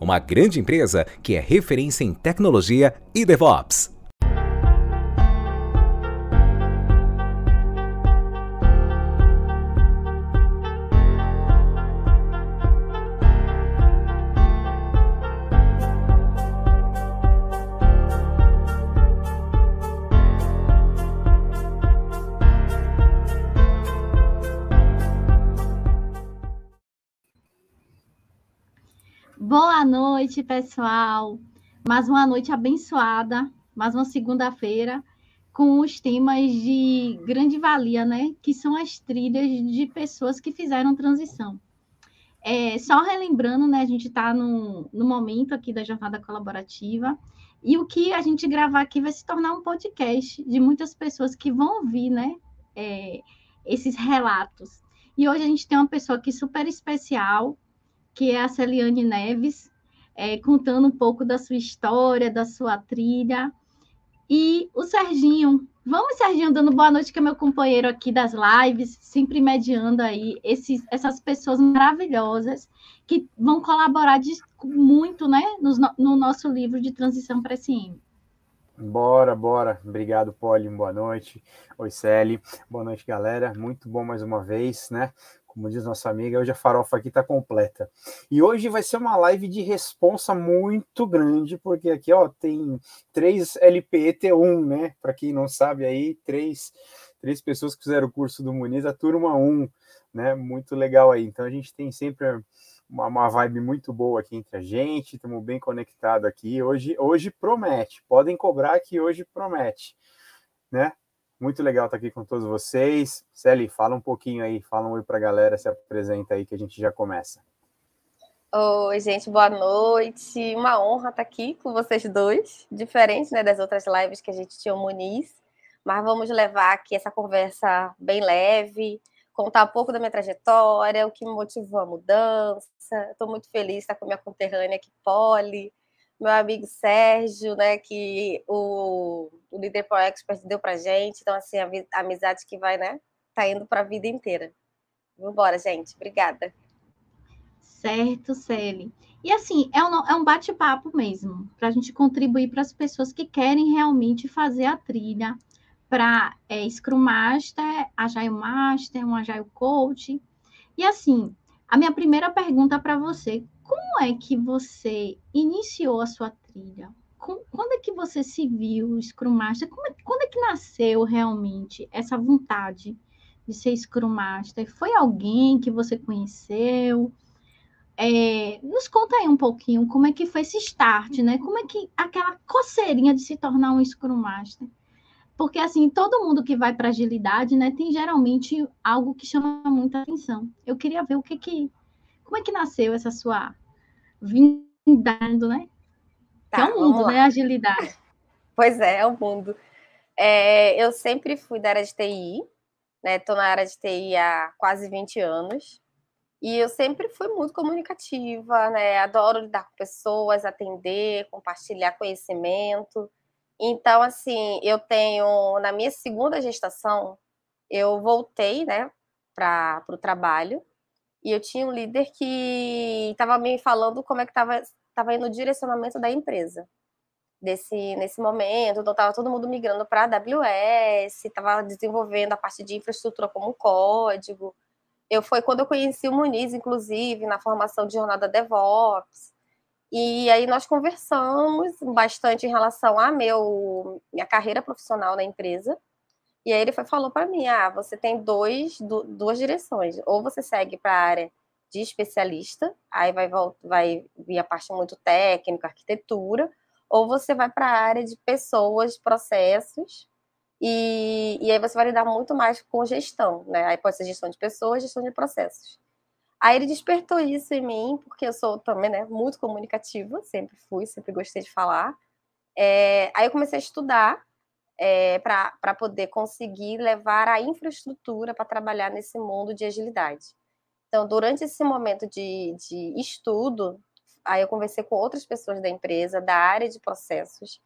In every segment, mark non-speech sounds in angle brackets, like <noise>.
uma grande empresa que é referência em tecnologia e DevOps. Boa noite, pessoal. Mais uma noite abençoada, mais uma segunda-feira com os temas de grande valia, né? Que são as trilhas de pessoas que fizeram transição. É, só relembrando, né? A gente está no, no momento aqui da jornada colaborativa e o que a gente gravar aqui vai se tornar um podcast de muitas pessoas que vão ouvir, né? É, esses relatos. E hoje a gente tem uma pessoa aqui super especial, que é a Celiane Neves, é, contando um pouco da sua história, da sua trilha. E o Serginho, vamos, Serginho, dando boa noite, que é meu companheiro aqui das lives, sempre mediando aí esses, essas pessoas maravilhosas que vão colaborar de, muito né, no, no, nosso livro de transição para SM. Bora, bora. Obrigado, Poli. Boa noite. Oi, Celi. Boa noite, galera. Muito bom mais uma vez, né? Como diz nossa amiga, hoje a farofa aqui está completa. E hoje vai ser uma live de responsa muito grande, porque aqui ó, tem três LPET1, né? Para quem não sabe aí, três, três pessoas que fizeram o curso do Muniz, a turma 1, né? Muito legal aí. Então a gente tem sempre uma, uma vibe muito boa aqui entre a gente, estamos bem conectados aqui. Hoje, hoje promete, podem cobrar que hoje promete, né? Muito legal estar aqui com todos vocês. Celi, fala um pouquinho aí, fala um oi para a galera, se apresenta aí que a gente já começa. Oi, gente, boa noite. Uma honra estar aqui com vocês dois, diferente né, das outras lives que a gente tinha o Muniz, mas vamos levar aqui essa conversa bem leve, contar um pouco da minha trajetória, o que me motivou a mudança. Estou muito feliz de estar com minha conterrânea aqui, Polly, meu amigo Sérgio, né, que o, o Líder Pro Expert deu pra gente. Então, assim, a, a amizade que vai, né, tá indo para a vida inteira. Vambora, gente. Obrigada. Certo, Celi. E assim, é um, é um bate-papo mesmo, para a gente contribuir para as pessoas que querem realmente fazer a trilha para é, Scrum Master, Agile Master, um Agile Coach. E assim, a minha primeira pergunta para você, como é que você iniciou a sua trilha? Quando é que você se viu Scrum Master? É, quando é que nasceu realmente essa vontade de ser Scrum Master? Foi alguém que você conheceu? É, nos conta aí um pouquinho como é que foi esse start, né? Como é que aquela coceirinha de se tornar um Scrum Master? Porque assim, todo mundo que vai para agilidade, né, tem geralmente algo que chama muita atenção. Eu queria ver o que que como é que nasceu essa sua vindando, né? Tá, é um mundo, né? Agilidade. <laughs> Pois é, é um mundo. É, eu sempre fui da área de TI, né? Estou na área de TI há quase 20 anos. E eu sempre fui muito comunicativa, né? Adoro lidar com pessoas, atender, compartilhar conhecimento. Então, assim, eu tenho, na minha segunda gestação, eu voltei, né, para o trabalho. E eu tinha um líder que estava me falando como é que estava tava indo o direcionamento da empresa desse nesse momento. Então, estava todo mundo migrando para a AWS, estava desenvolvendo a parte de infraestrutura como código. Eu foi quando eu conheci o Muniz, inclusive, na formação de jornada DevOps. E aí nós conversamos bastante em relação a meu minha carreira profissional na empresa. E aí ele foi, falou para mim: ah, você tem dois, duas direções. Ou você segue para a área de especialista, aí vai, vai vir a parte muito técnica, arquitetura, ou você vai para a área de pessoas, processos, e, e aí você vai lidar muito mais com gestão, né? Aí pode ser gestão de pessoas, gestão de processos. Aí ele despertou isso em mim, porque eu sou também né, muito comunicativa, sempre fui, sempre gostei de falar. É, aí eu comecei a estudar é, para poder conseguir levar a infraestrutura para trabalhar nesse mundo de agilidade. Então, durante esse momento de, de estudo, aí eu conversei com outras pessoas da empresa, da área de processos,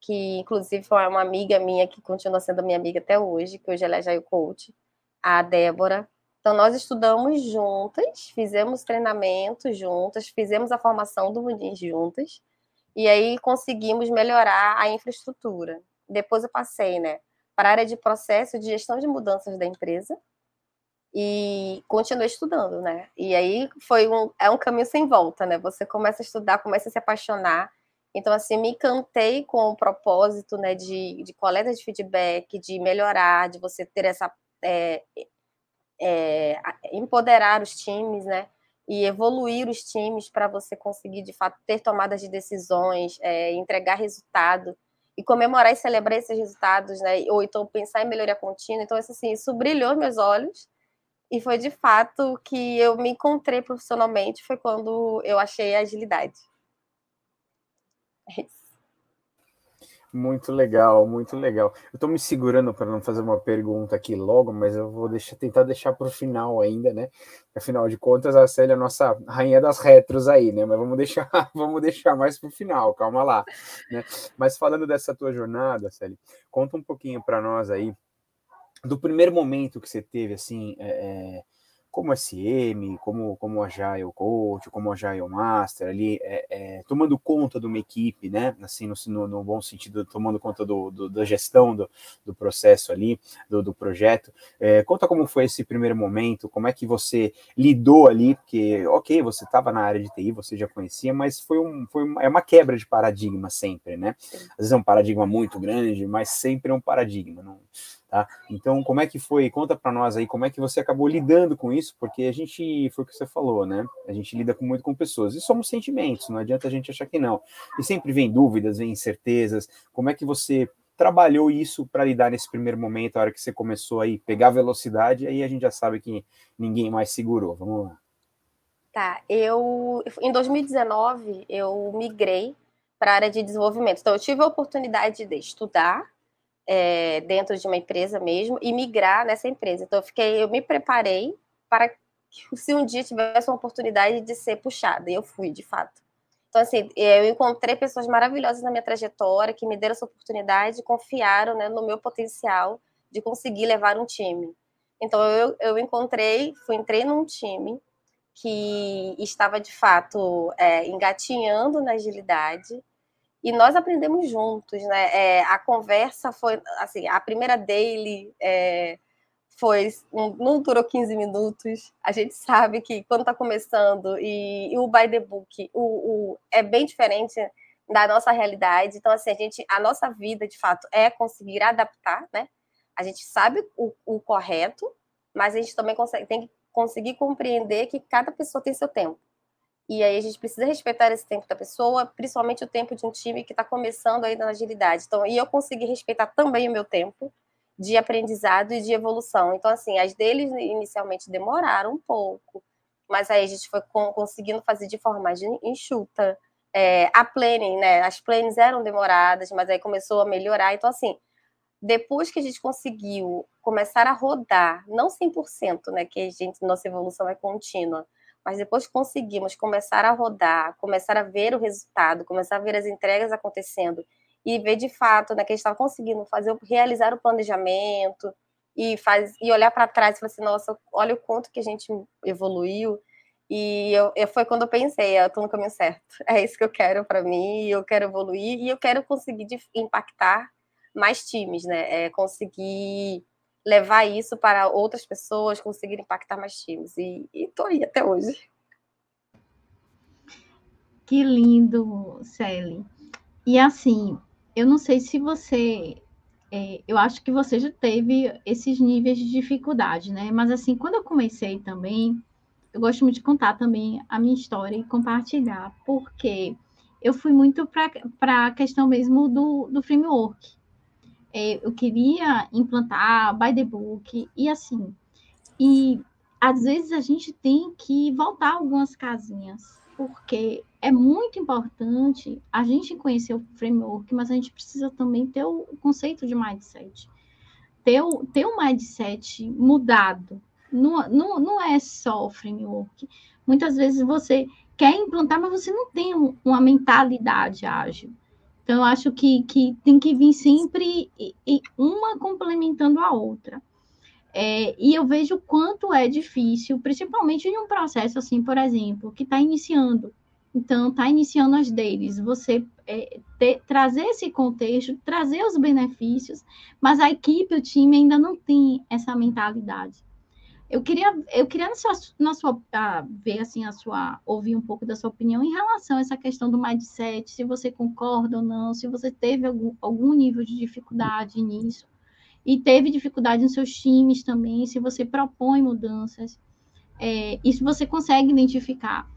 que inclusive foi uma amiga minha que continua sendo minha amiga até hoje, que hoje ela é já coach, a Débora. Então, nós estudamos juntas, fizemos treinamento juntas, fizemos a formação do Muniz juntas, e aí conseguimos melhorar a infraestrutura. Depois eu passei, né, para a área de processo de gestão de mudanças da empresa, e continuei estudando, né? E aí foi um, é um caminho sem volta, né? Você começa a estudar, começa a se apaixonar. Então, assim, me encantei com o propósito, né, de, de coleta de feedback, de melhorar, de você ter essa. É, é, empoderar os times, né? E evoluir os times para você conseguir, de fato, ter tomadas de decisões, é, entregar resultado e comemorar e celebrar esses resultados, né? Ou então pensar em melhoria contínua. Então, assim, isso brilhou meus olhos e foi de fato que eu me encontrei profissionalmente, foi quando eu achei a agilidade. É isso. Muito legal, muito legal. Eu estou me segurando para não fazer uma pergunta aqui logo, mas eu vou deixar, tentar deixar para o final ainda, né? Afinal de contas, a Célia é a nossa rainha das retros aí, né? Mas vamos deixar, <laughs> vamos deixar mais para o final, calma lá. Né? Mas falando dessa tua jornada, Célia, conta um pouquinho para nós aí do primeiro momento que você teve, assim, é, como SM, como, como Agile Coach, como Agile Master, ali, é, é, tomando conta de uma equipe, né, assim, no, no bom sentido, tomando conta do, do, da gestão do, do processo ali, do, do projeto. É, conta como foi esse primeiro momento, como é que você lidou ali, porque, ok, você estava na área de TI, você já conhecia, mas foi, um, foi uma, é uma quebra de paradigma sempre, né? Às vezes é um paradigma muito grande, mas sempre é um paradigma, não Tá? Então, como é que foi? Conta para nós aí como é que você acabou lidando com isso, porque a gente, foi o que você falou, né? A gente lida com, muito com pessoas e somos sentimentos, não adianta a gente achar que não. E sempre vem dúvidas, vem incertezas. Como é que você trabalhou isso para lidar nesse primeiro momento, a hora que você começou aí pegar velocidade, aí a gente já sabe que ninguém mais segurou. Vamos lá. Tá, eu em 2019 eu migrei para a área de desenvolvimento. Então eu tive a oportunidade de estudar é, dentro de uma empresa mesmo e migrar nessa empresa. Então, eu fiquei, eu me preparei para se um dia tivesse uma oportunidade de ser puxada, e eu fui, de fato. Então, assim, eu encontrei pessoas maravilhosas na minha trajetória que me deram essa oportunidade confiaram né, no meu potencial de conseguir levar um time. Então, eu, eu encontrei, fui, entrei num time que estava, de fato, é, engatinhando na agilidade, e nós aprendemos juntos, né? É, a conversa foi, assim, a primeira daily é, foi, não durou 15 minutos. A gente sabe que quando está começando e, e, o by the book o, o, é bem diferente da nossa realidade. Então, assim, a gente, a nossa vida, de fato, é conseguir adaptar, né? A gente sabe o, o correto, mas a gente também consegue, tem que conseguir compreender que cada pessoa tem seu tempo. E aí a gente precisa respeitar esse tempo da pessoa, principalmente o tempo de um time que está começando aí na agilidade. Então, e eu consegui respeitar também o meu tempo de aprendizado e de evolução. Então, assim, as deles inicialmente demoraram um pouco, mas aí a gente foi conseguindo fazer de forma enxuta. É, a planning, né? As plannings eram demoradas, mas aí começou a melhorar. Então, assim, depois que a gente conseguiu começar a rodar, não 100%, né? Que a gente, nossa evolução é contínua, mas depois conseguimos começar a rodar, começar a ver o resultado, começar a ver as entregas acontecendo e ver de fato né, que a gente estava conseguindo fazer, realizar o planejamento e, faz, e olhar para trás e falar assim, nossa, olha o quanto que a gente evoluiu. E eu, eu foi quando eu pensei, eu estou no caminho certo. <laughs> É isso que eu quero para mim, eu quero evoluir e eu quero conseguir impactar mais times, né? É conseguir levar isso para outras pessoas, conseguir impactar mais times. E estou aí até hoje. Que lindo, Sally. E assim, eu não sei se você. É, eu acho que você já teve esses níveis de dificuldade, né? Mas assim, quando eu comecei também, eu gosto muito de contar também a minha história e compartilhar, porque eu fui muito para a questão mesmo do, do framework. É, eu queria implantar by the book e assim. E às vezes a gente tem que voltar algumas casinhas, porque é muito importante a gente conhecer o framework, mas a gente precisa também ter o conceito de mindset. Ter o, ter o mindset mudado. Não, não, não é só o framework. Muitas vezes você quer implantar, mas você não tem uma mentalidade ágil. Então, eu acho que, que tem que vir sempre uma complementando a outra. É, e eu vejo quanto é difícil, principalmente em um processo assim, por exemplo, que está iniciando. Então, está iniciando as deles. Você é, ter, trazer esse contexto, trazer os benefícios, mas a equipe, o time ainda não tem essa mentalidade. Eu queria, eu queria na sua, na sua ah, ver assim a sua, ouvir um pouco da sua opinião em relação a essa questão do mindset, se você concorda ou não, se você teve algum, algum nível de dificuldade nisso e teve dificuldade nos seus times também, se você propõe mudanças, é, isso você consegue identificar.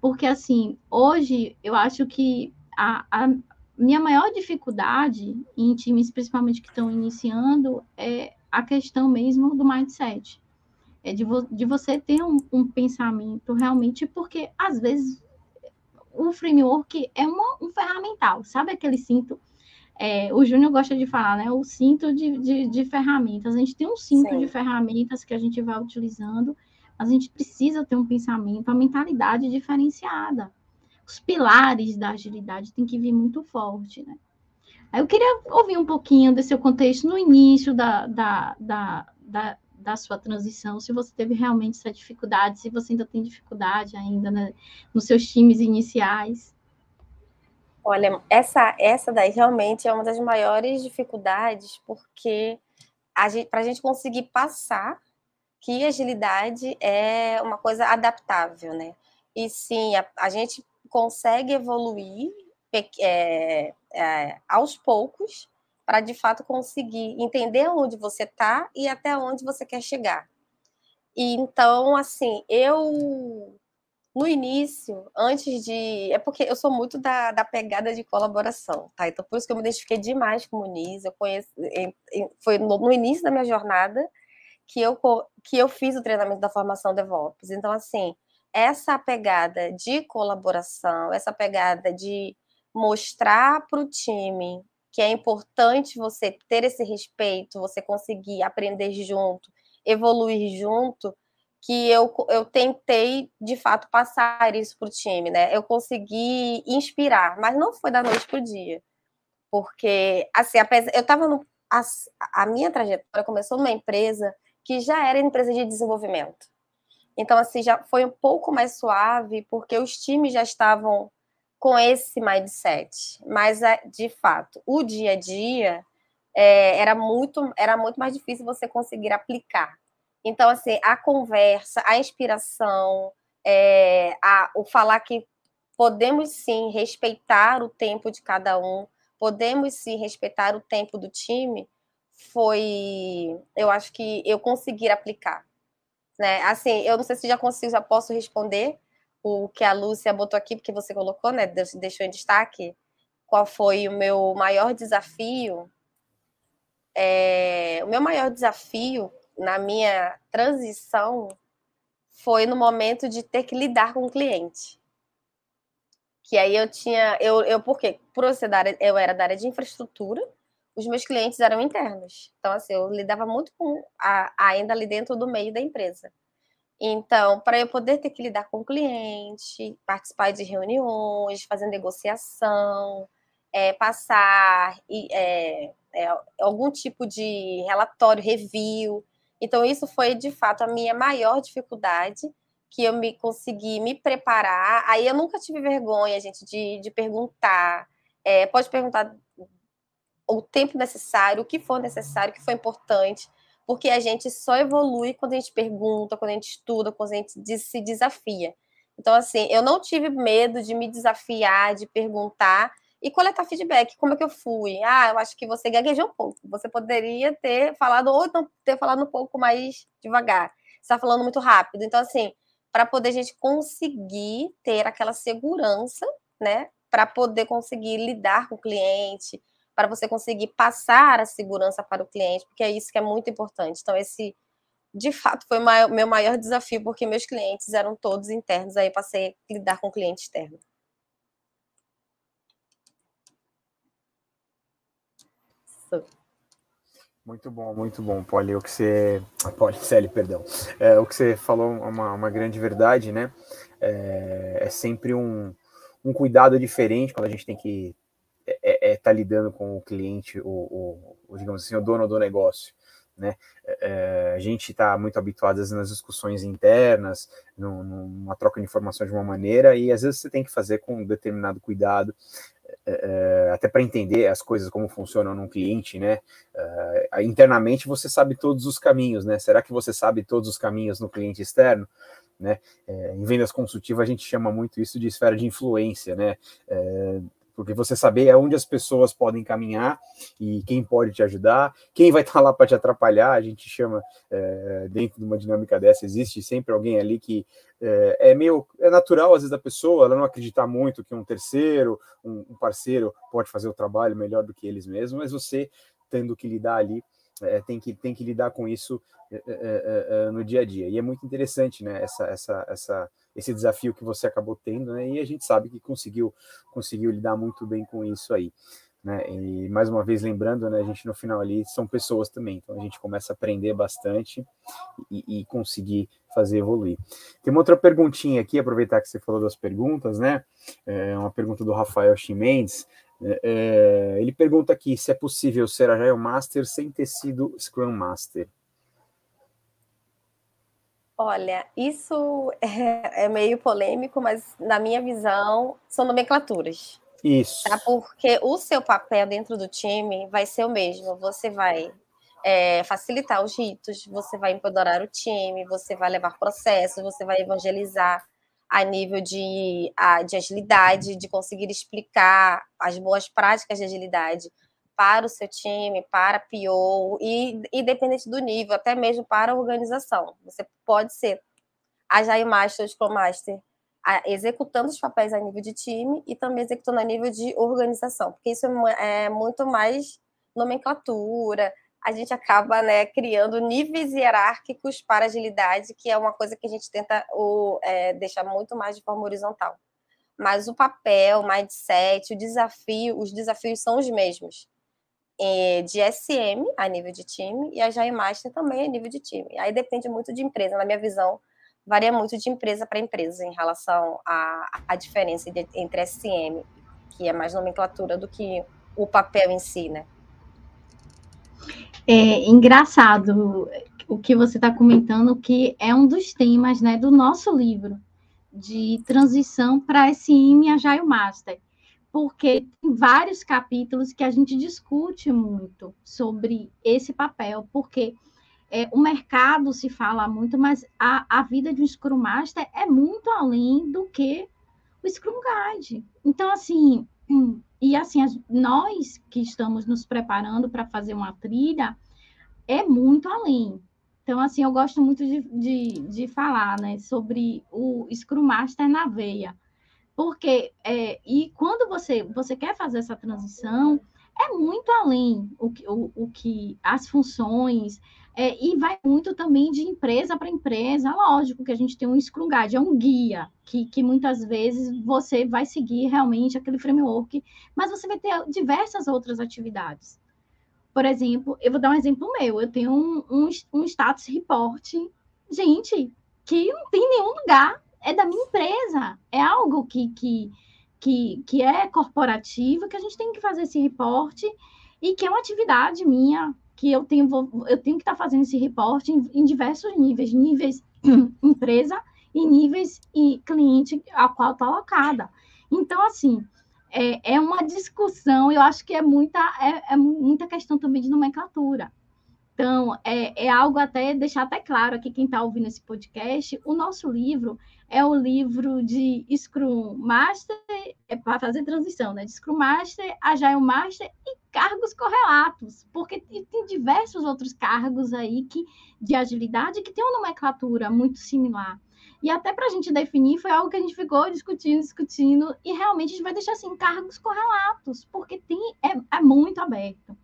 Porque, assim, hoje eu acho que a, a minha maior dificuldade em times, principalmente que estão iniciando, é a questão mesmo do mindset. É de, vo, de você ter um, um, pensamento realmente, porque às vezes o framework é uma, um ferramental, sabe aquele cinto é, o Júnior gosta de falar, né? O cinto de, de, de ferramentas. A gente tem um cinto Sim. de ferramentas que a gente vai utilizando, mas a gente precisa ter um pensamento, uma mentalidade diferenciada. Os pilares da agilidade têm que vir muito forte, né? Aí eu queria ouvir um pouquinho desse seu contexto no início da, da, da, da, da sua transição, se você teve realmente essa dificuldade, se você ainda tem dificuldade ainda né, nos seus times iniciais. Olha, essa, essa daí realmente é uma das maiores dificuldades, porque para a gente conseguir passar que agilidade é uma coisa adaptável, né? E sim, a, a gente consegue evoluir é, é, aos poucos para de fato conseguir entender onde você está e até onde você quer chegar. E então, assim, eu no início, antes de. É porque eu sou muito da, da pegada de colaboração, tá? Então, por isso que eu me identifiquei demais com o Muniz. Eu conheço. Foi no, no início da minha jornada que eu, que eu fiz o treinamento da formação DevOps. Então, assim, essa pegada de colaboração, essa pegada de mostrar para o time que é importante você ter esse respeito, você conseguir aprender junto, evoluir junto, que eu, eu tentei, de fato, passar isso para o time, né? Eu consegui inspirar, mas não foi da noite para o dia. Porque, assim, apesar, eu estava no. A, a minha trajetória começou numa empresa que já era empresa de desenvolvimento. Então, assim, já foi um pouco mais suave, porque os times já estavam com esse mindset. Mas, de fato, o dia a dia é, era, muito, era muito mais difícil você conseguir aplicar. Então, assim, a conversa, a inspiração, é, a, o falar que podemos sim respeitar o tempo de cada um, podemos sim respeitar o tempo do time, foi, eu acho que eu conseguir aplicar. Né? Assim, eu não sei se já consigo, já posso responder o que a Lúcia botou aqui, porque você colocou, né? Deixou em destaque. Qual foi o meu maior desafio? É, o meu maior desafio na minha transição foi no momento de ter que lidar com o cliente. Que aí eu tinha, eu, eu por eu, ser da área, eu era da área de infraestrutura, os meus clientes eram internos. Então, assim, eu lidava muito com, a, ainda ali dentro do meio da empresa. Então, para eu poder ter que lidar com o cliente, participar de reuniões, fazer negociação, é, passar é, é, algum tipo de relatório, review, então, isso foi de fato a minha maior dificuldade, que eu me consegui me preparar. Aí eu nunca tive vergonha, gente, de, de perguntar. É, pode perguntar o tempo necessário, o que for necessário, o que for importante, porque a gente só evolui quando a gente pergunta, quando a gente estuda, quando a gente se desafia. Então, assim, eu não tive medo de me desafiar, de perguntar, e coletar feedback. Como é que eu fui? Ah, eu acho que você gaguejou um pouco. Você poderia ter falado, ou não ter falado um pouco mais devagar. Você está falando muito rápido. Então, assim, para poder a gente conseguir ter aquela segurança, né? Para poder conseguir lidar com o cliente, para você conseguir passar a segurança para o cliente, porque é isso que é muito importante. Então, esse, de fato, foi o meu maior desafio, porque meus clientes eram todos internos, aí passei a lidar com cliente externo. Muito bom, muito bom, Poli. O que você. Poli, Celi, <laughs> perdão. É, o que você falou é uma, uma grande verdade, né? É, é sempre um, um cuidado diferente quando a gente tem que estar é, é, é tá lidando com o cliente, o, o, digamos assim, o dono do negócio. Né? É, a gente está muito habituado nas discussões internas, numa troca de informações de uma maneira, e às vezes você tem que fazer com um determinado cuidado, é, até para entender as coisas como funcionam num cliente, né? É, internamente você sabe todos os caminhos, né? Será que você sabe todos os caminhos no cliente externo? Né? É, em vendas consultivas a gente chama muito isso de esfera de influência, né? É, porque você saber aonde as pessoas podem caminhar e quem pode te ajudar, quem vai estar <laughs> lá para te atrapalhar, a gente chama é, dentro de uma dinâmica dessa, existe sempre alguém ali que é, é, meio é natural às vezes da pessoa, ela não acreditar muito que um terceiro, um, um parceiro pode fazer o trabalho melhor do que eles mesmos, mas você tendo que lidar ali é, tem, que, tem que lidar com isso é, é, é, é no dia a dia. E é muito interessante, né, essa, essa, essa, esse desafio que você acabou tendo, né, e a gente sabe que conseguiu, conseguiu lidar muito bem com isso aí. Né, e mais uma vez lembrando, né, a gente no final ali são pessoas também, então a gente começa a aprender bastante e, e conseguir fazer evoluir. Tem uma outra perguntinha aqui, aproveitar que você falou das perguntas, né? É uma pergunta do Rafael Chimendes. É, é, ele pergunta aqui se é possível ser Agile Master sem ter sido Scrum Master. Olha, isso <laughs> é, é, meio polêmico, mas na minha visão são nomenclaturas. Isso. Tá? Porque o seu papel dentro do time vai ser o mesmo. Você vai é, facilitar os ritos, você vai empoderar o time, você vai levar processos, você vai evangelizar a nível de, a, de agilidade, de conseguir explicar as boas práticas de agilidade para o seu time, para a PO, e independente do nível, até mesmo para a organização. Você pode ser Agile Master ou Scrum Master, a, executando os papéis a nível de time e também executando a nível de organização, porque isso é, é muito mais nomenclatura, a gente acaba né, criando níveis hierárquicos para agilidade, que é uma coisa que a gente tenta o, é, deixar muito mais de forma horizontal. Mas o papel, o mindset, o desafio, os desafios são os mesmos. É, de SM a nível de time e a Agile Master também a nível de time. Aí depende muito de empresa, na minha visão, varia muito de empresa para empresa em relação à, à diferença de, entre SM, que é mais nomenclatura, do que o papel em si, né? É engraçado o que você está comentando, que é um dos temas né, do nosso livro de transição para SM Agile Master, porque tem vários capítulos que a gente discute muito sobre esse papel, porque é, o mercado se fala muito, mas a, a vida de um Scrum Master é muito além do que o Scrum Guide. Então, assim, e assim, nós que estamos nos preparando para fazer uma trilha, é muito além. Então, assim, eu gosto muito de, de, de falar né, sobre o Scrum Master na veia. Porque, é, e quando você, você quer fazer essa transição, é muito além o, o, o que as funções, é, e vai muito também de empresa para empresa. Lógico que a gente tem um Scrum Guide, é um guia, que, que muitas vezes você vai seguir realmente aquele framework, mas você vai ter diversas outras atividades. Por exemplo, eu vou dar um exemplo meu, eu tenho um, um, um status report, gente, que não tem nenhum lugar, é da minha empresa, é algo que, que, que, que é corporativo, que a gente tem que fazer esse reporte e que é uma atividade minha, que eu tenho, eu tenho que estar tá fazendo esse reporte em, em diversos níveis, níveis <clears throat> empresa e níveis e cliente a qual está alocada. Então, assim, é, é uma discussão, eu acho que é muita, é, é muita questão também de nomenclatura. Então, é, é algo até, deixar até claro aqui, quem está ouvindo esse podcast, o nosso livro é o livro de Scrum Master, é para fazer transição, né? De Scrum Master, Agile Master e cargos correlatos, porque tem diversos outros cargos aí que, de agilidade que tem uma nomenclatura muito similar. E até para a gente definir, foi algo que a gente ficou discutindo, discutindo, e realmente a gente vai deixar assim, cargos correlatos, porque tem, é, é muito aberto.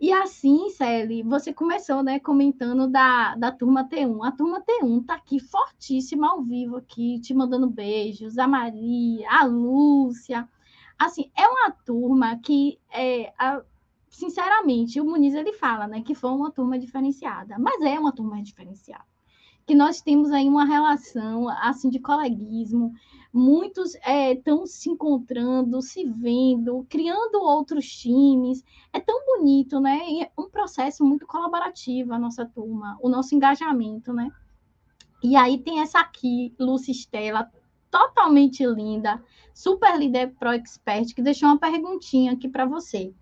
E assim, Celi, você começou, né, comentando da, da turma T1. A turma T1 tá aqui fortíssima ao vivo aqui, te mandando beijos, a Maria, a Lúcia. Assim, é uma turma que, é, a, sinceramente, o Muniz ele fala, né, que foi uma turma diferenciada, mas é uma turma diferenciada que nós temos aí uma relação assim de coleguismo, muitos estão é, se encontrando, se vendo, criando outros times. É tão bonito, né? E é um processo muito colaborativo a nossa turma, o nosso engajamento, né? E aí tem essa aqui, Lúcia Estela, totalmente linda, super líder pro expert, que deixou uma perguntinha aqui para você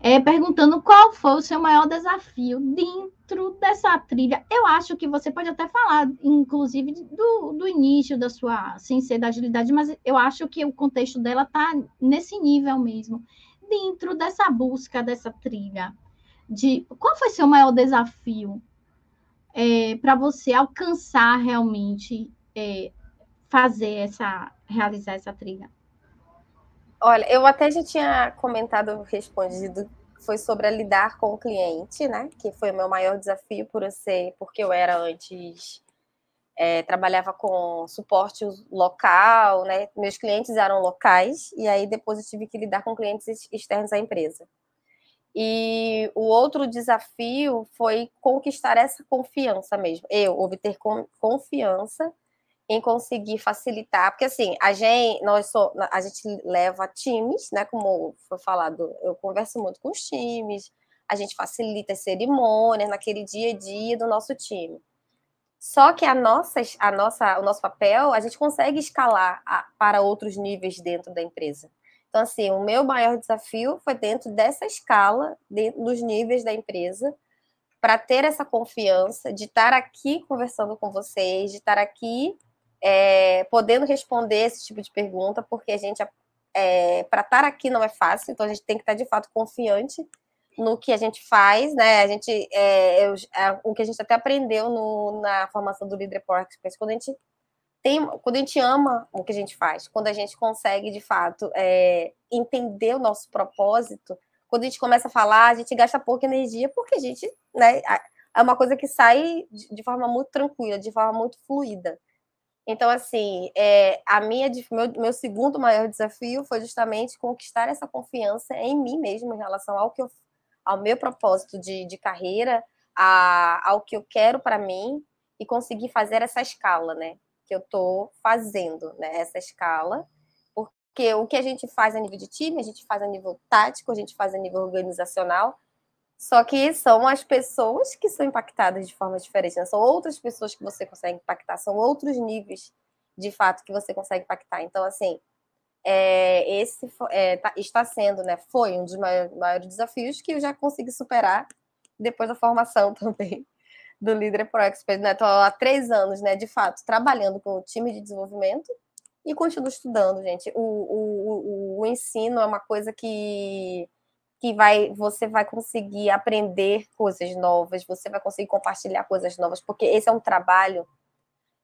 é, perguntando qual foi o seu maior desafio dentro dessa trilha. Eu acho que você pode até falar, inclusive, do, do início da sua, sem ser da agilidade, mas eu acho que o contexto dela está nesse nível mesmo, dentro dessa busca dessa trilha. De qual foi seu maior desafio é, para você alcançar realmente é, fazer essa, realizar essa trilha? Olha, eu até já tinha comentado, respondido, foi sobre lidar com o cliente, né? Que foi o meu maior desafio por eu ser, porque eu era antes é, trabalhava com suporte local, né? Meus clientes eram locais e aí depois eu tive que lidar com clientes externos à empresa. E o outro desafio foi conquistar essa confiança mesmo. Eu obter confiança em conseguir facilitar, porque assim, a gente, nós a gente leva times, né, como foi falado, eu converso muito com os times, a gente facilita as cerimônias naquele dia a dia do nosso time. Só que a nossa, a nossa, o nosso papel, a gente consegue escalar a, para outros níveis dentro da empresa. Então, assim, o meu maior desafio foi dentro dessa escala, dentro dos níveis da empresa, para ter essa confiança de estar aqui conversando com vocês, de estar aqui é, podendo responder esse tipo de pergunta, porque a gente, é, para estar aqui não é fácil, então a gente tem que estar de fato confiante no que a gente faz, né? A gente, é, o que a gente até aprendeu no, na formação do Líder Por quando a gente tem, quando a gente ama o que a gente faz, quando a gente consegue de fato é, entender o nosso propósito, quando a gente começa a falar, a gente gasta pouca energia, porque a gente, né? É uma coisa que sai de forma muito tranquila, de forma muito fluida. Então, assim, é, a minha, meu, meu segundo maior desafio foi justamente conquistar essa confiança em mim mesmo em relação ao que eu, ao meu propósito de, de carreira, a, ao que eu quero para mim e conseguir fazer essa escala, né? Que eu estou fazendo, né? Essa escala, porque o que a gente faz a nível de time, a gente faz a nível tático, a gente faz a nível organizacional, só que são as pessoas que são impactadas de forma diferente, né? são outras pessoas que você consegue impactar, são outros níveis de fato que você consegue impactar. Então, assim, é, esse é, tá, está sendo, né? Foi um dos maiores, desafios que eu já consegui superar depois da formação <laughs> também do Líder Pro Expert. Né? Estou há três anos, né, de fato, trabalhando com o time de desenvolvimento e continuo estudando, gente. O, o, o, o ensino é uma coisa que que vai, você vai conseguir aprender coisas novas, você vai conseguir compartilhar coisas novas, porque esse é um trabalho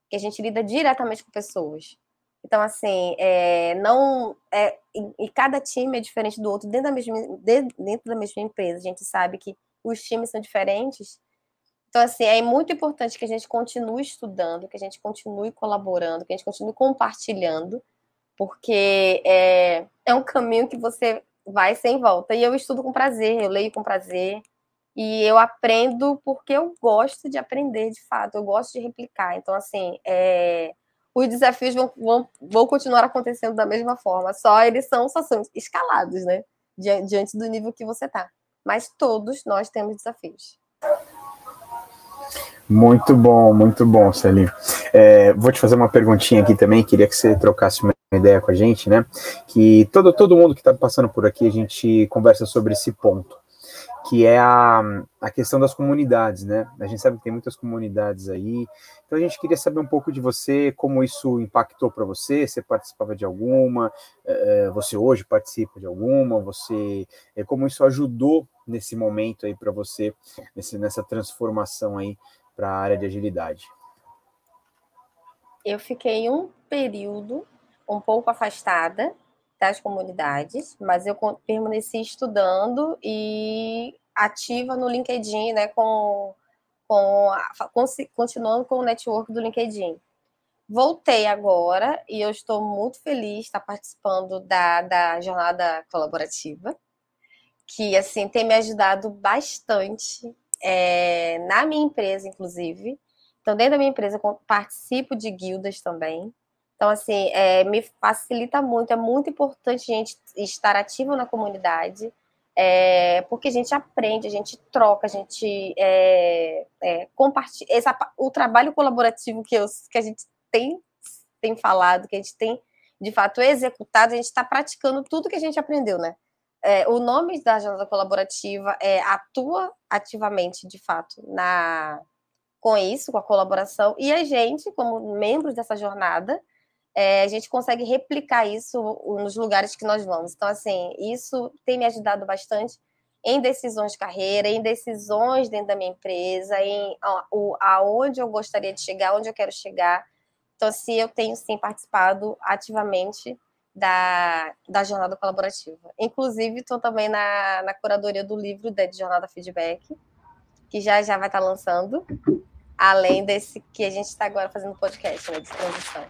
que a gente lida diretamente com pessoas. Então, assim, é, não é, e, e, cada time é diferente do outro dentro da, mesma, dentro da mesma empresa. A gente sabe que os times são diferentes. Então, assim, é muito importante que a gente continue estudando, que a gente continue colaborando, que a gente continue compartilhando, porque é, é um caminho que você vai sem volta. E eu estudo com prazer, eu leio com prazer. E eu aprendo porque eu gosto de aprender, de fato. Eu gosto de replicar. Então, assim, é... os desafios vão, vão, vão continuar acontecendo da mesma forma. Só eles são, só são escalados, né? Diante do nível que você tá. Mas todos nós temos desafios. Muito bom, muito bom, Celinho. É, vou te fazer uma perguntinha aqui também. Queria que você trocasse uma ideia com a gente, né? Que todo, todo mundo que está passando por aqui, a gente conversa sobre esse ponto, que é a, a questão das comunidades, né? A gente sabe que tem muitas comunidades aí, então a gente queria saber um pouco de você, como isso impactou para você, você participava de alguma, é, você hoje participa de alguma, você, é, como isso ajudou nesse momento aí para você, nesse, nessa transformação aí para a área de agilidade. Eu fiquei um período um pouco afastada das comunidades, mas eu permaneci estudando e ativa no LinkedIn, né, com, com, com continuando com o network do LinkedIn. Voltei agora e eu estou muito feliz de estar participando da, da jornada colaborativa, que assim tem me ajudado bastante é, na minha empresa, inclusive. Então, dentro da minha empresa, eu participo de guildas também. Então, assim, é, me facilita muito, é muito importante a gente estar ativo na comunidade, é, porque a gente aprende, a gente troca, a gente é, é compartilha. Essa, o trabalho colaborativo que, eu, que a gente tem, tem falado, que a gente tem de fato executado, a gente está praticando tudo que a gente aprendeu, né? É, o nome da jornada colaborativa é atua ativamente, de fato, na com isso, com a colaboração, e a gente, como membros dessa jornada, é, a gente consegue replicar isso nos lugares que nós vamos. Então, assim, isso tem me ajudado bastante em decisões de carreira, em decisões dentro da minha empresa, em o, aonde eu gostaria de chegar, onde eu quero chegar. Então, assim, eu tenho sim participado ativamente da, da jornada colaborativa. Inclusive, estou também na, na curadoria do livro da Jornada Feedback, que já já vai estar lançando, além desse que a gente está agora fazendo podcast né, de transição.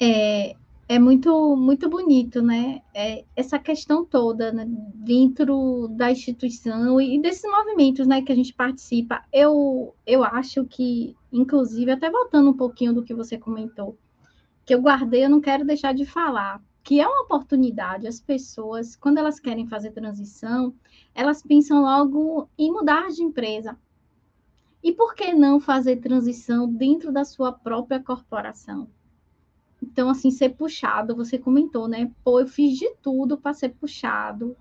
É, é muito, muito bonito, né? É, essa questão toda né? dentro da instituição e desses movimentos né, que a gente participa. Eu, eu acho que, inclusive, até voltando um pouquinho do que você comentou, que eu guardei, eu não quero deixar de falar, que é uma oportunidade. As pessoas, quando elas querem fazer transição, elas pensam logo em mudar de empresa. E por que não fazer transição dentro da sua própria corporação? Então, assim, ser puxado, você comentou, né? Pô, eu fiz de tudo para ser puxado.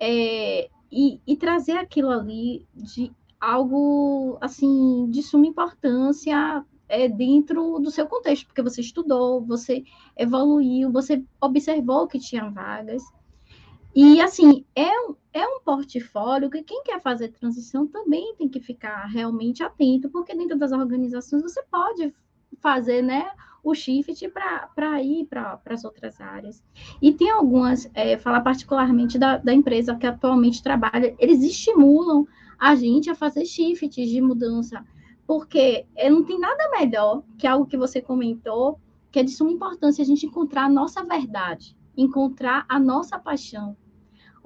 É, e, e trazer aquilo ali de algo, assim, de suma importância é, dentro do seu contexto, porque você estudou, você evoluiu, você observou que tinha vagas. E, assim, é um, é um portfólio que quem quer fazer transição também tem que ficar realmente atento, porque dentro das organizações você pode fazer, né, o shift para ir para as outras áreas. E tem algumas, é, falar particularmente da, da empresa que atualmente trabalha, eles estimulam a gente a fazer shifts de mudança porque é, não tem nada melhor que algo que você comentou, que é de suma importância a gente encontrar a nossa verdade, encontrar a nossa paixão.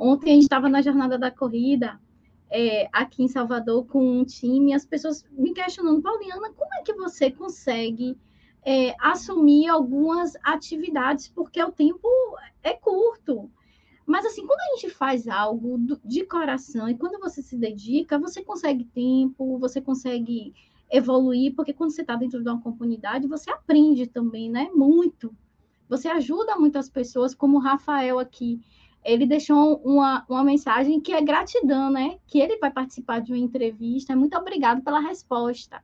Ontem a gente estava na jornada da corrida, é, aqui em Salvador, com um time, as pessoas me questionando, Pauliana, como é que você consegue é, assumir algumas atividades? Porque o tempo é curto. Mas, assim, quando a gente faz algo de coração e quando você se dedica, você consegue tempo, você consegue evoluir, porque quando você está dentro de uma comunidade, você aprende também, né? Muito. Você ajuda muitas pessoas, como o Rafael aqui. Ele deixou uma, uma mensagem que é gratidão, né? Que ele vai participar de uma entrevista. Muito obrigado pela resposta.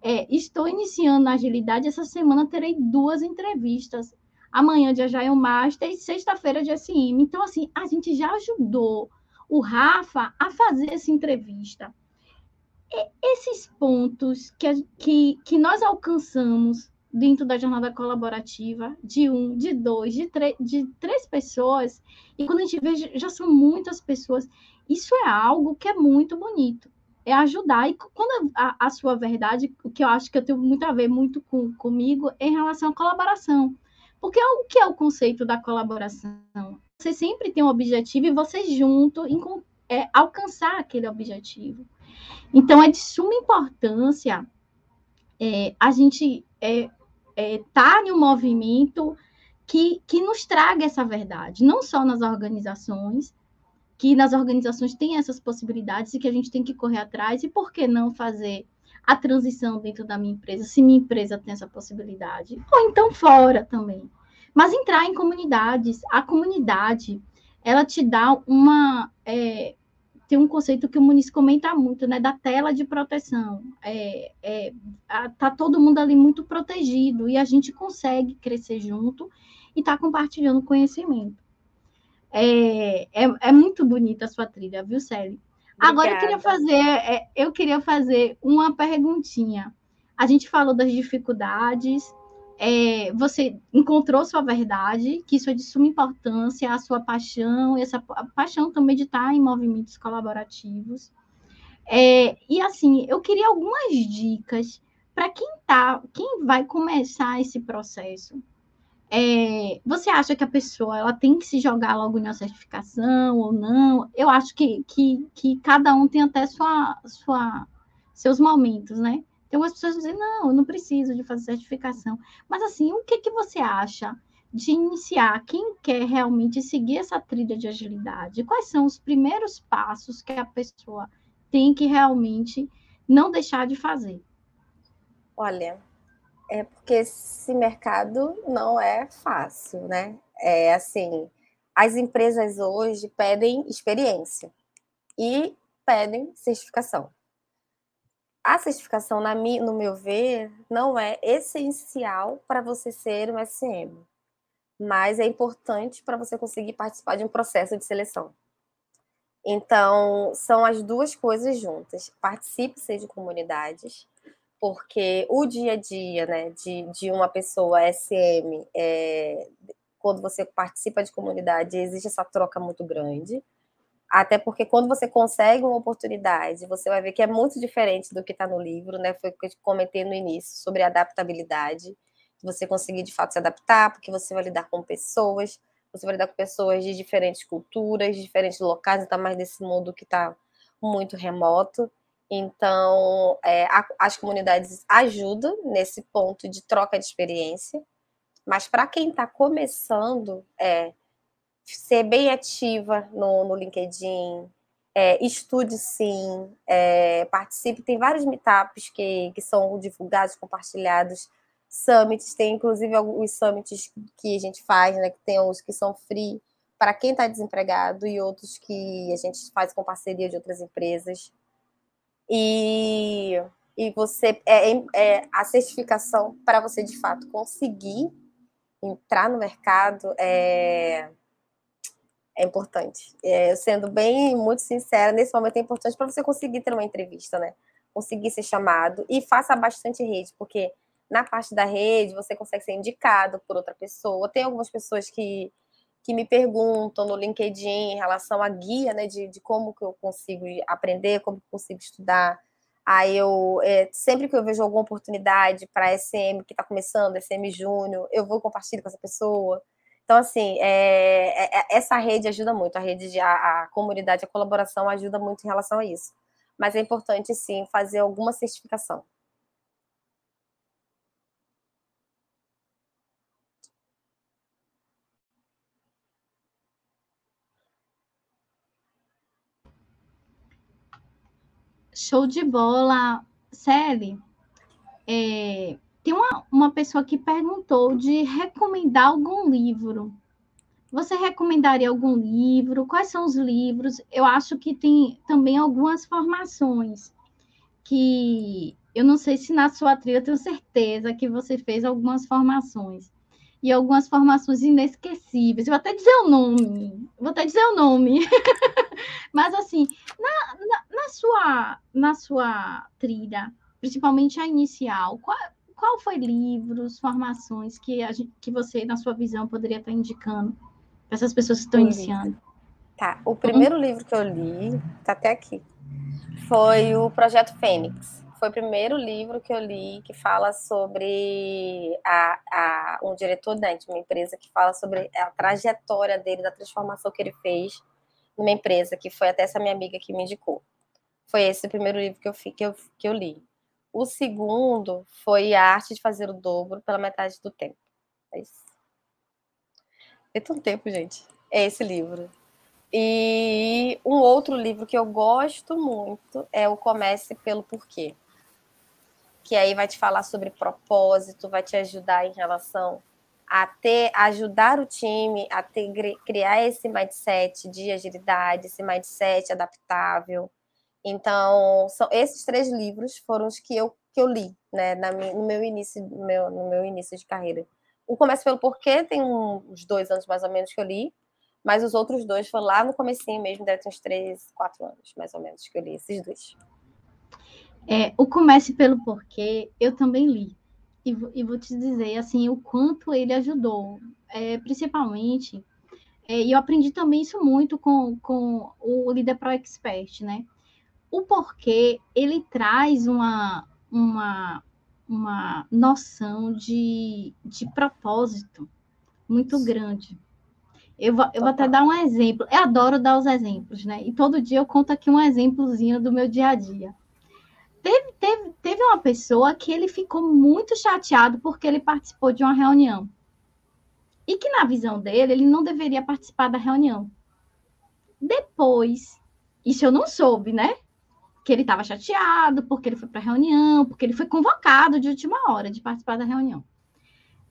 É, estou iniciando na agilidade. Essa semana terei duas entrevistas. Amanhã de Agile Master e sexta-feira de SM. Então, assim, a gente já ajudou o Rafa a fazer essa entrevista esses pontos que, que, que nós alcançamos dentro da jornada colaborativa, de um, de dois, de, de três pessoas, e quando a gente vê, já são muitas pessoas, isso é algo que é muito bonito. É ajudar. E quando a, a sua verdade, o que eu acho que eu tenho muito a ver muito com, comigo, é em relação à colaboração. Porque é o que é o conceito da colaboração? Você sempre tem um objetivo e você junto em, é, alcançar aquele objetivo. Então, é de suma importância é, a gente estar é, tá em um movimento que, que nos traga essa verdade, não só nas organizações, que nas organizações tem essas possibilidades e que a gente tem que correr atrás, e por que não fazer a transição dentro da minha empresa, se minha empresa tem essa possibilidade, ou então fora também. Mas entrar em comunidades, a comunidade, ela te dá uma, é, tem um conceito que o Muniz comenta muito, né, da tela de proteção. É, é, tá todo mundo ali muito protegido e a gente consegue crescer junto e tá compartilhando conhecimento. É, é, é muito bonita a sua trilha, viu, Célia? Agora eu queria fazer, é, eu queria fazer uma perguntinha. a gente falou das dificuldades, é, você encontrou sua verdade, que isso é de suma importância, a sua paixão, essa paixão também de estar em movimentos colaborativos. É, e assim, eu queria algumas dicas para quem tá, quem vai começar esse processo. É, você acha que a pessoa ela tem que se jogar logo na certificação ou não? Eu acho que, que, que cada um tem até sua, sua, seus momentos, né? Tem algumas pessoas dizem, não, eu não preciso de fazer certificação. Mas assim, o que, que você acha de iniciar? Quem quer realmente seguir essa trilha de agilidade? Quais são os primeiros passos que a pessoa tem que realmente não deixar de fazer? Olha, é porque esse mercado não é fácil, né? É assim, as empresas hoje pedem experiência e pedem certificação. A certificação, na no meu ver, não é essencial para você ser um SM, mas é importante para você conseguir participar de um processo de seleção. Então, são as duas coisas juntas. Participe de comunidades, porque o dia a dia né, de, de uma pessoa SM, é, quando você participa de comunidade, existe essa troca muito grande. Até porque quando você consegue uma oportunidade, você vai ver que é muito diferente do que está no livro, né? Foi o que eu comentei no início sobre adaptabilidade. Você conseguir de fato se adaptar, porque você vai lidar com pessoas, você vai lidar com pessoas de diferentes culturas, de diferentes locais, ainda mais nesse mundo que está muito remoto. Então, é, a, as comunidades ajudam nesse ponto de troca de experiência, mas para quem está começando, é, ser bem ativa no, no LinkedIn, é, estude sim, é, participe. Tem vários meetups que, que são divulgados, compartilhados, summits, tem inclusive alguns summits que a gente faz, né, que tem uns que são free para quem está desempregado e outros que a gente faz com parceria de outras empresas. E, e você é, é a certificação para você de fato conseguir entrar no mercado é é importante. É, sendo bem muito sincera, nesse momento é importante para você conseguir ter uma entrevista, né? Conseguir ser chamado e faça bastante rede, porque na parte da rede você consegue ser indicado por outra pessoa. Tem algumas pessoas que, que me perguntam no LinkedIn em relação à guia, né? De, de como que eu consigo aprender, como que eu consigo estudar. Aí eu, é, sempre que eu vejo alguma oportunidade para SM que está começando, SM Júnior, eu vou compartilhar com essa pessoa. Então, assim, é, é, é, essa rede ajuda muito, a rede de a, a, comunidade, a colaboração ajuda muito em relação a isso. Mas é importante, sim, fazer alguma certificação. Show de bola, Sally. É, tem uma, uma pessoa que perguntou de recomendar algum livro. Você recomendaria algum livro? Quais são os livros? Eu acho que tem também algumas formações que eu não sei se na sua trilha, eu tenho certeza que você fez algumas formações. E algumas formações inesquecíveis. Eu vou até dizer o nome. Vou até dizer o nome. <laughs> Mas, assim, na, na, na, sua, na sua trilha, principalmente a inicial, qual, qual foi livros, formações que, a gente, que você, na sua visão, poderia estar indicando para essas pessoas que estão iniciando? Tá, o primeiro hum. livro que eu li, tá até aqui, foi o Projeto Fênix. Foi o primeiro livro que eu li que fala sobre a, a, um diretor né, de uma empresa que fala sobre a trajetória dele, da transformação que ele fez numa empresa, que foi até essa minha amiga que me indicou. Foi esse o primeiro livro que eu, que eu, que eu li. O segundo foi a arte de fazer o dobro pela metade do tempo. É isso. É tanto tempo, gente. É esse livro. E um outro livro que eu gosto muito é o Comece pelo Porquê. Que aí vai te falar sobre propósito, vai te ajudar em relação a ter, ajudar o time a ter, criar esse mindset de agilidade, esse mindset adaptável, então, são esses três livros foram os que eu, que eu li, né, na, no meu início, meu, no meu início de carreira. O Começo pelo Porquê tem uns dois anos mais ou menos que eu li, mas os outros dois foram lá no comecinho mesmo, deve ter uns três, quatro anos mais ou menos que eu li esses dois. É, o Comece pelo Porquê, eu também li. E, e vou te dizer, assim, o quanto ele ajudou. É, principalmente, é, e eu aprendi também isso muito com, com o Líder Pro Expert, né? O porquê, ele traz uma, uma, uma noção de, de propósito muito grande. Eu vou, eu vou até dar um exemplo. Eu adoro dar os exemplos, né? E todo dia eu conto aqui um exemplozinho do meu dia a dia. Teve, teve, teve uma pessoa que ele ficou muito chateado porque ele participou de uma reunião. E que, na visão dele, ele não deveria participar da reunião. Depois, isso eu não soube, né? Que ele estava chateado porque ele foi para a reunião, porque ele foi convocado de última hora de participar da reunião.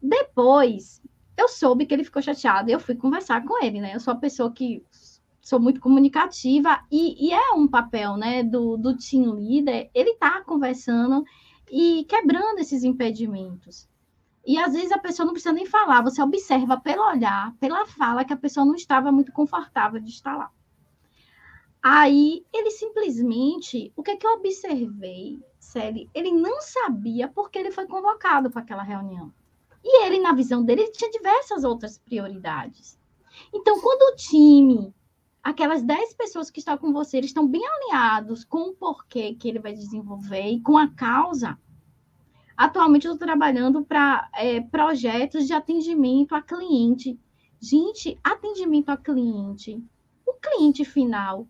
Depois, eu soube que ele ficou chateado e eu fui conversar com ele, né? Eu sou uma pessoa que sou muito comunicativa e, e é um papel, né, do, do team leader, ele tá conversando e quebrando esses impedimentos. E às vezes a pessoa não precisa nem falar, você observa pelo olhar, pela fala, que a pessoa não estava muito confortável de estar lá. Aí ele simplesmente, o que, é que eu observei, Celi? Ele não sabia porque ele foi convocado para aquela reunião. E ele, na visão dele, tinha diversas outras prioridades. Então, quando o time, aquelas 10 pessoas que estão com você, eles estão bem alinhados com o porquê que ele vai desenvolver e com a causa. Atualmente, eu estou trabalhando para é, projetos de atendimento a cliente. Gente, atendimento a cliente, o cliente final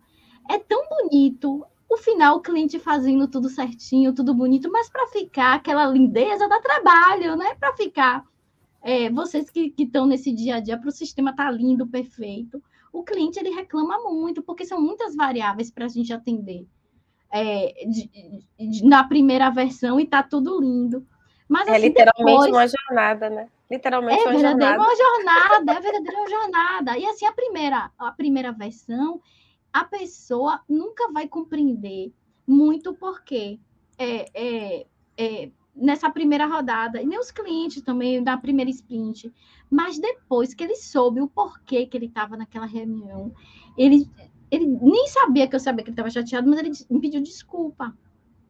é tão bonito, o final o cliente fazendo tudo certinho, tudo bonito, mas para ficar aquela lindeza dá trabalho, né? Para ficar é, vocês que estão nesse dia a dia, para o sistema estar tá lindo, perfeito, o cliente ele reclama muito, porque são muitas variáveis para a gente atender. É, de, de, na primeira versão e tá tudo lindo. Mas, é assim, literalmente depois, uma jornada, né? Literalmente é uma jornada. uma jornada, é verdadeira uma jornada. E assim, a primeira, a primeira versão, a pessoa nunca vai compreender muito porque é, é, é, nessa primeira rodada, e nem os clientes também na primeira sprint, mas depois que ele soube o porquê que ele estava naquela reunião, ele, ele nem sabia que eu sabia que ele estava chateado, mas ele me pediu desculpa.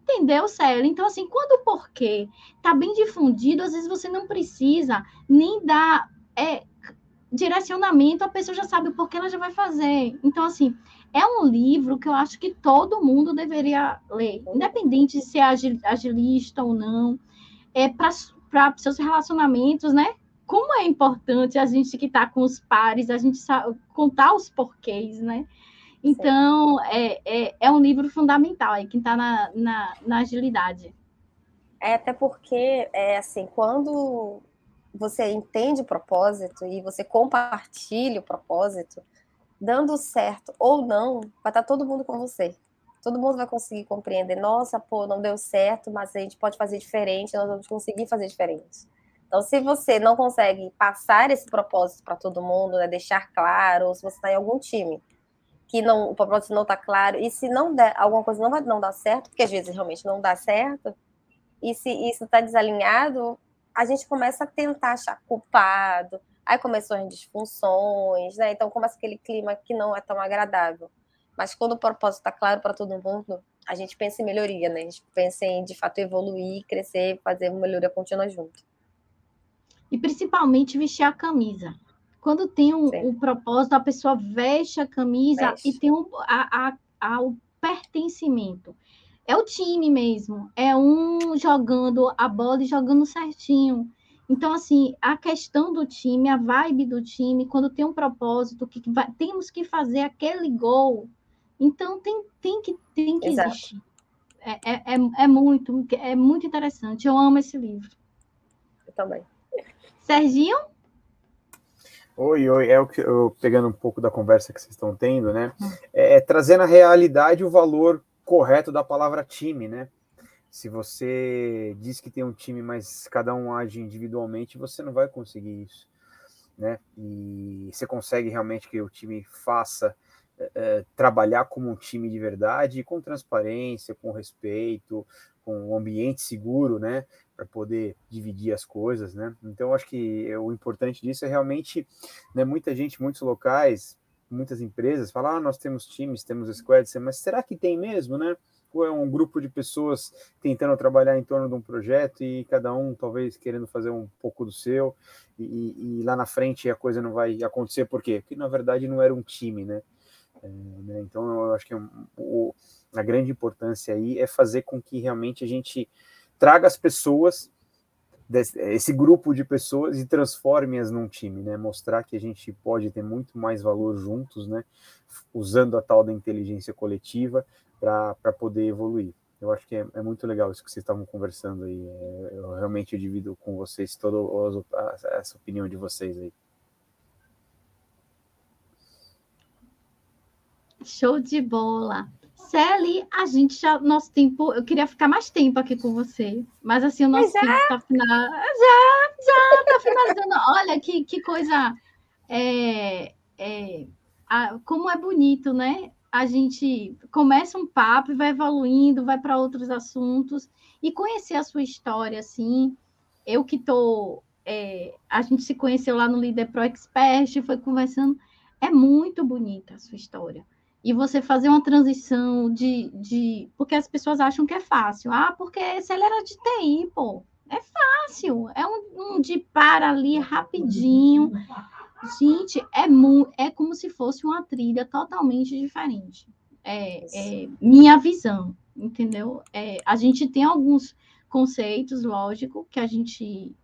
Entendeu, Célia? Então, assim, quando o porquê está bem difundido, às vezes você não precisa nem dar é, direcionamento, a pessoa já sabe o porquê ela já vai fazer. Então, assim, é um livro que eu acho que todo mundo deveria ler, independente de ser agilista ou não, é para seus relacionamentos, né? Como é importante a gente que está com os pares, a gente contar os porquês, né? Então, é, é, é, um livro fundamental aí, quem está na, na, na agilidade. É, até porque, é assim, quando você entende o propósito e você compartilha o propósito, dando certo ou não, vai estar todo mundo com você. Todo mundo vai conseguir compreender. Nossa, pô, não deu certo, mas a gente pode fazer diferente, nós vamos conseguir fazer diferente. Então, se você não consegue passar esse propósito para todo mundo, né, deixar claro, ou se você está em algum time que não, o propósito não está claro, e se não der, alguma coisa não vai não dar certo, porque às vezes realmente não dá certo, e se isso está desalinhado, a gente começa a tentar achar culpado, Aí começou as disfunções, né? Então começa aquele clima que não é tão agradável. Mas quando o propósito está claro para todo mundo, a gente pensa em melhoria, né? A gente pensa em, de fato, evoluir, crescer, fazer uma melhoria contínua junto. E principalmente vestir a camisa. Quando tem um, um propósito, a pessoa veste a camisa veste. e tem um, a, a, a, o pertencimento. É o time mesmo. É um jogando a bola e jogando certinho. Então, assim, a questão do time, a vibe do time, quando tem um propósito, que vai, temos que fazer aquele gol, então tem, tem que, tem que existir. É, é, é, é, muito, é muito interessante. Eu amo esse livro. Eu também. Serginho? Oi, oi, é o que eu pegando um pouco da conversa que vocês estão tendo, né? Hum. É, é trazendo a realidade o valor correto da palavra time, né? Se você diz que tem um time, mas cada um age individualmente, você não vai conseguir isso, né? E você consegue realmente que o time faça é, trabalhar como um time de verdade, com transparência, com respeito, com um ambiente seguro, né? Para poder dividir as coisas, né? Então, acho que o importante disso é realmente, né? Muita gente, muitos locais, muitas empresas falam, ah, nós temos times, temos squads, mas será que tem mesmo, né? É um grupo de pessoas tentando trabalhar em torno de um projeto e cada um talvez querendo fazer um pouco do seu e, e lá na frente a coisa não vai acontecer por quê? Porque na verdade não era um time, né? É, né? Então eu acho que o, a grande importância aí é fazer com que realmente a gente traga as pessoas esse grupo de pessoas e transforme-as num time, né? Mostrar que a gente pode ter muito mais valor juntos, né? Usando a tal da inteligência coletiva para poder evoluir. Eu acho que é, é, muito legal isso que vocês estavam conversando aí. É, eu realmente divido com vocês toda essa opinião de vocês aí. Show de bola. Sally, a gente já, nosso tempo, eu queria ficar mais tempo aqui com você, mas assim, o nosso já? tempo está final, já, já <laughs> tá finalizando. Olha que, que coisa, é, é, a, como é bonito, né? A gente começa um papo e vai evoluindo, vai para outros assuntos e conhecer a sua história, assim. Eu que tô, é, a gente se conheceu lá no Líder Pro Expert, foi conversando, é muito bonita a sua história e você fazer uma transição de, de. Porque as pessoas acham que é fácil. Ah, porque se era de TI, pô, é fácil. É um, um de para ali rapidinho. Gente, é, mu é como se fosse uma trilha totalmente diferente. É, é minha visão, entendeu? É, a gente tem alguns conceitos, lógico, que a gente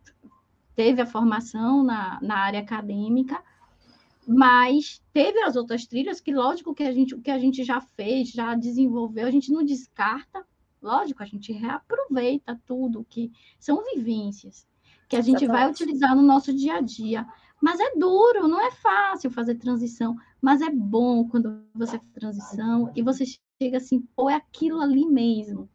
teve a formação na, na área acadêmica, mas teve as outras trilhas que, lógico, que a gente, o que a gente já fez, já desenvolveu, a gente não descarta, lógico, a gente reaproveita tudo, que são vivências que a gente vai utilizar no nosso dia a dia. Mas é duro, não é fácil fazer transição, mas é bom quando você faz transição e você chega assim, pô, é aquilo ali mesmo.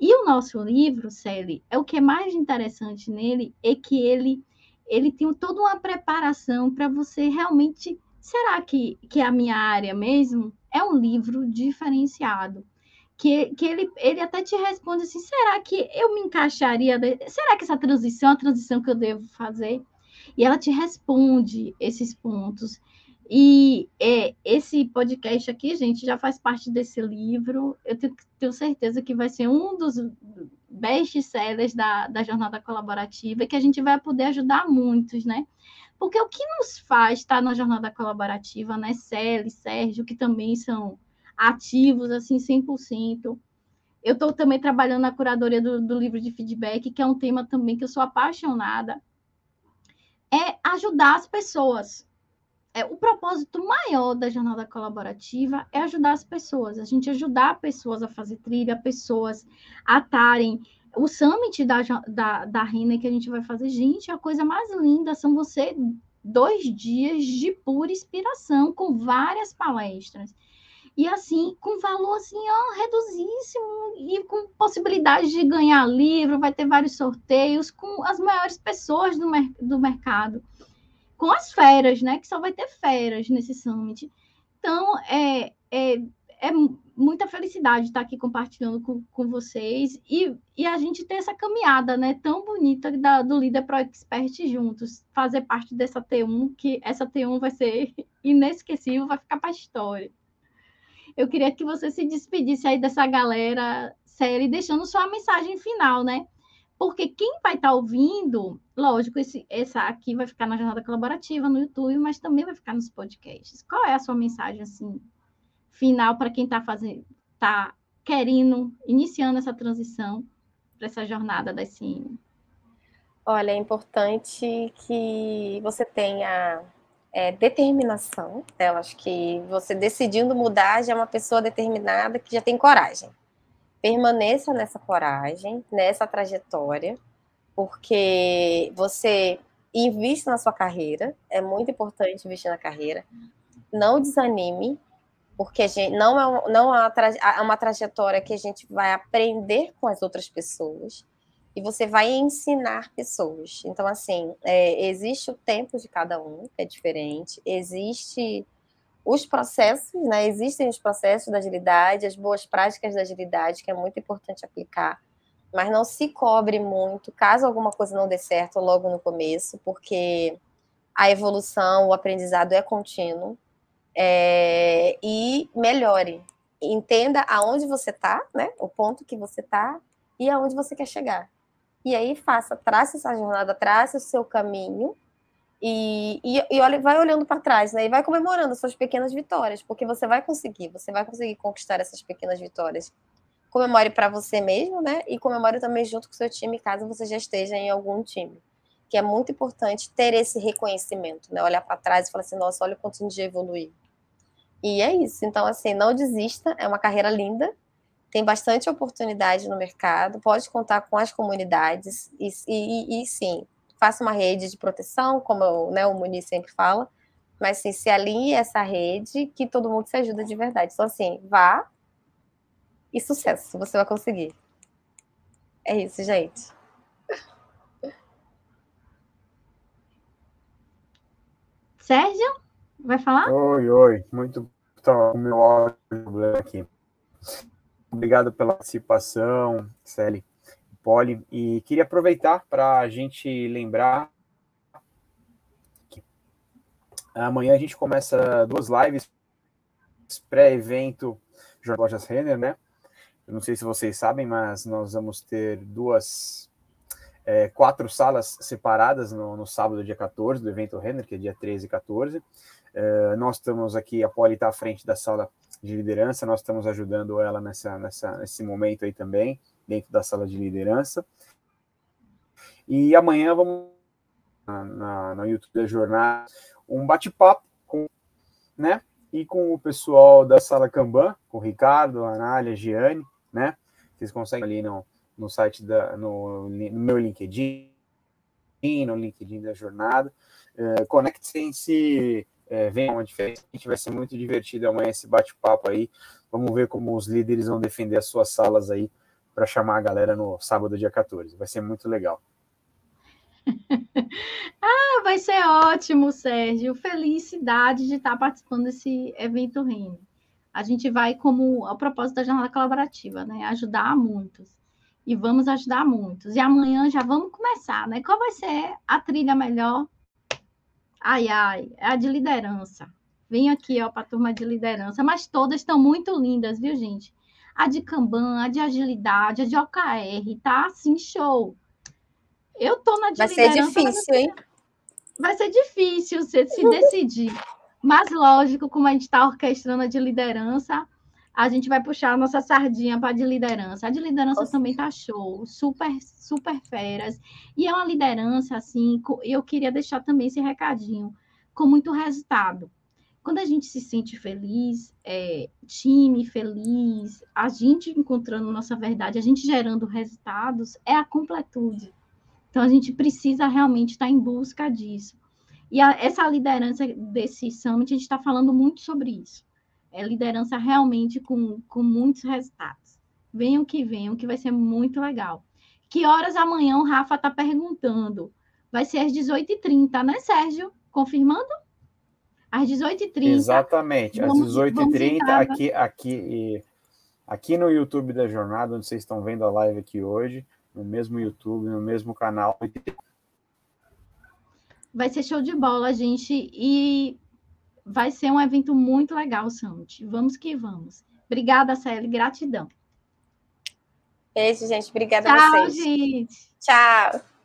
E o nosso livro, Sally, é o que é mais interessante nele, é que ele ele tem toda uma preparação para você realmente. Será que, que a minha área mesmo? É um livro diferenciado. Que, que ele, ele até te responde assim: será que eu me encaixaria? Será que essa transição é a transição que eu devo fazer? E ela te responde esses pontos. E é, esse podcast aqui, gente, já faz parte desse livro. Eu tenho, tenho certeza que vai ser um dos best-sellers da, da jornada colaborativa e que a gente vai poder ajudar muitos, né? Porque o que nos faz estar na jornada colaborativa, né? Célia, Sérgio, que também são ativos, assim, 100%. Eu estou também trabalhando na curadoria do, do livro de feedback, que é um tema também que eu sou apaixonada. É ajudar as pessoas, é, o propósito maior da jornada colaborativa é ajudar as pessoas, a gente ajudar pessoas a fazer trilha, pessoas a estarem. O summit da, da, da Rina que a gente vai fazer, gente, a coisa mais linda são você dois dias de pura inspiração, com várias palestras. E assim, com valor assim, ó, reduzíssimo, e com possibilidade de ganhar livro, vai ter vários sorteios com as maiores pessoas do, mer do mercado com as feras, né? Que só vai ter feras nesse summit. Então, é, é, é muita felicidade estar aqui compartilhando com, com vocês e, e a gente ter essa caminhada, né? Tão bonita da, do Líder Pro Expert juntos, fazer parte dessa T1, que essa T1 vai ser <laughs> inesquecível, vai ficar para a história. Eu queria que você se despedisse aí dessa galera série, deixando sua mensagem final, né? Porque quem vai estar tá ouvindo, lógico, esse, essa aqui vai ficar na jornada colaborativa no YouTube, mas também vai ficar nos podcasts. Qual é a sua mensagem assim final para quem está fazendo, está querendo, iniciando essa transição para essa jornada da SIM? Olha, é importante que você tenha é, determinação. Eu acho que você decidindo mudar já é uma pessoa determinada que já tem coragem permaneça nessa coragem, nessa trajetória, porque você invista na sua carreira, é muito importante investir na carreira. Não desanime, porque a gente, não, é, não é, é uma trajetória que a gente vai aprender com as outras pessoas e você vai ensinar pessoas. Então, assim, é, existe o tempo de cada um, que é diferente, existe os processos, né? Existem os processos da agilidade, as boas práticas da agilidade, que é muito importante aplicar, mas não se cobre muito caso alguma coisa não dê certo logo no começo, porque a evolução, o aprendizado é contínuo. É, e melhore, entenda aonde você está, né? O ponto que você está e aonde você quer chegar. E aí faça, trace essa jornada, trace o seu caminho e, e, e olha, vai olhando para trás, né? E vai comemorando suas pequenas vitórias, porque você vai conseguir, você vai conseguir conquistar essas pequenas vitórias. Comemore para você mesmo, né? E comemore também junto com o seu time, caso você já esteja em algum time. Que é muito importante ter esse reconhecimento, né? Olhar para trás e falar assim, nossa, olha o quanto a gente evoluiu. E é isso. Então, assim, não desista, é uma carreira linda, tem bastante oportunidade no mercado, pode contar com as comunidades, e, e, e sim, faça uma rede de proteção, como né, o Muniz sempre fala, mas sim, se alinhe essa rede que todo mundo se ajuda de verdade. Então, assim, vá e sucesso, você vai conseguir. É isso, gente. Sérgio, vai falar? Oi, oi, muito tá, o meu áudio aqui. Obrigado pela participação, Celi, Poli, e queria aproveitar para a gente lembrar que amanhã a gente começa duas lives pré-evento Lojas Renner, né? Eu não sei se vocês sabem, mas nós vamos ter duas, é, quatro salas separadas no, no, sábado, dia 14, do evento Renner, que é dia 13 e 14. É, nós estamos aqui, a Poli está à frente da sala de liderança, nós estamos ajudando ela nessa, nessa, nesse momento aí também, dentro da sala de liderança. E amanhã vamos na, na, no YouTube da jornada um bate-papo com, né, e com o pessoal da sala Kanban, com o Ricardo, a Anália, a Giane, né? Vocês conseguem ali no, no site da, no, no meu LinkedIn, no LinkedIn da jornada. É, Conectem-se, é, venham uma diferença. Vai ser muito divertido amanhã esse bate-papo aí. Vamos ver como os líderes vão defender as suas salas aí para chamar a galera no sábado, dia 14. Vai ser muito legal. <laughs> ah, vai ser ótimo, Sérgio. Felicidade de estar participando desse evento REM a gente vai como a propósito da jornada colaborativa, né? Ajudar muitos. E vamos ajudar muitos. E amanhã já vamos começar, né? Qual vai ser a trilha melhor? Ai, ai, é a de liderança. Vem aqui, ó, para a turma de liderança, mas todas estão muito lindas, viu, gente? A de Kanban, a de agilidade, a de OKR, tá assim, show. Eu tô na de Vai ser difícil, hein? Vai ser difícil você se decidir. Mas, lógico, como a gente está orquestrando a de liderança, a gente vai puxar a nossa sardinha para a de liderança. A de liderança Nossa. também tá show, super, super feras. E é uma liderança, assim, eu queria deixar também esse recadinho, com muito resultado. Quando a gente se sente feliz, é, time feliz, a gente encontrando nossa verdade, a gente gerando resultados, é a completude. Então, a gente precisa realmente estar em busca disso. E a, essa liderança desse summit, a gente está falando muito sobre isso. É liderança realmente com, com muitos resultados. Venham que venham, que vai ser muito legal. Que horas amanhã o Rafa está perguntando? Vai ser às 18h30, né, Sérgio? Confirmando? Às 18h30. Exatamente, às 18h30, aqui, aqui, aqui no YouTube da jornada, onde vocês estão vendo a live aqui hoje, no mesmo YouTube, no mesmo canal vai ser show de bola, gente, e vai ser um evento muito legal, Summit. Vamos que vamos. Obrigada, Célia, gratidão. Beijo, gente. Obrigada Tchau, a vocês. gente. Tchau.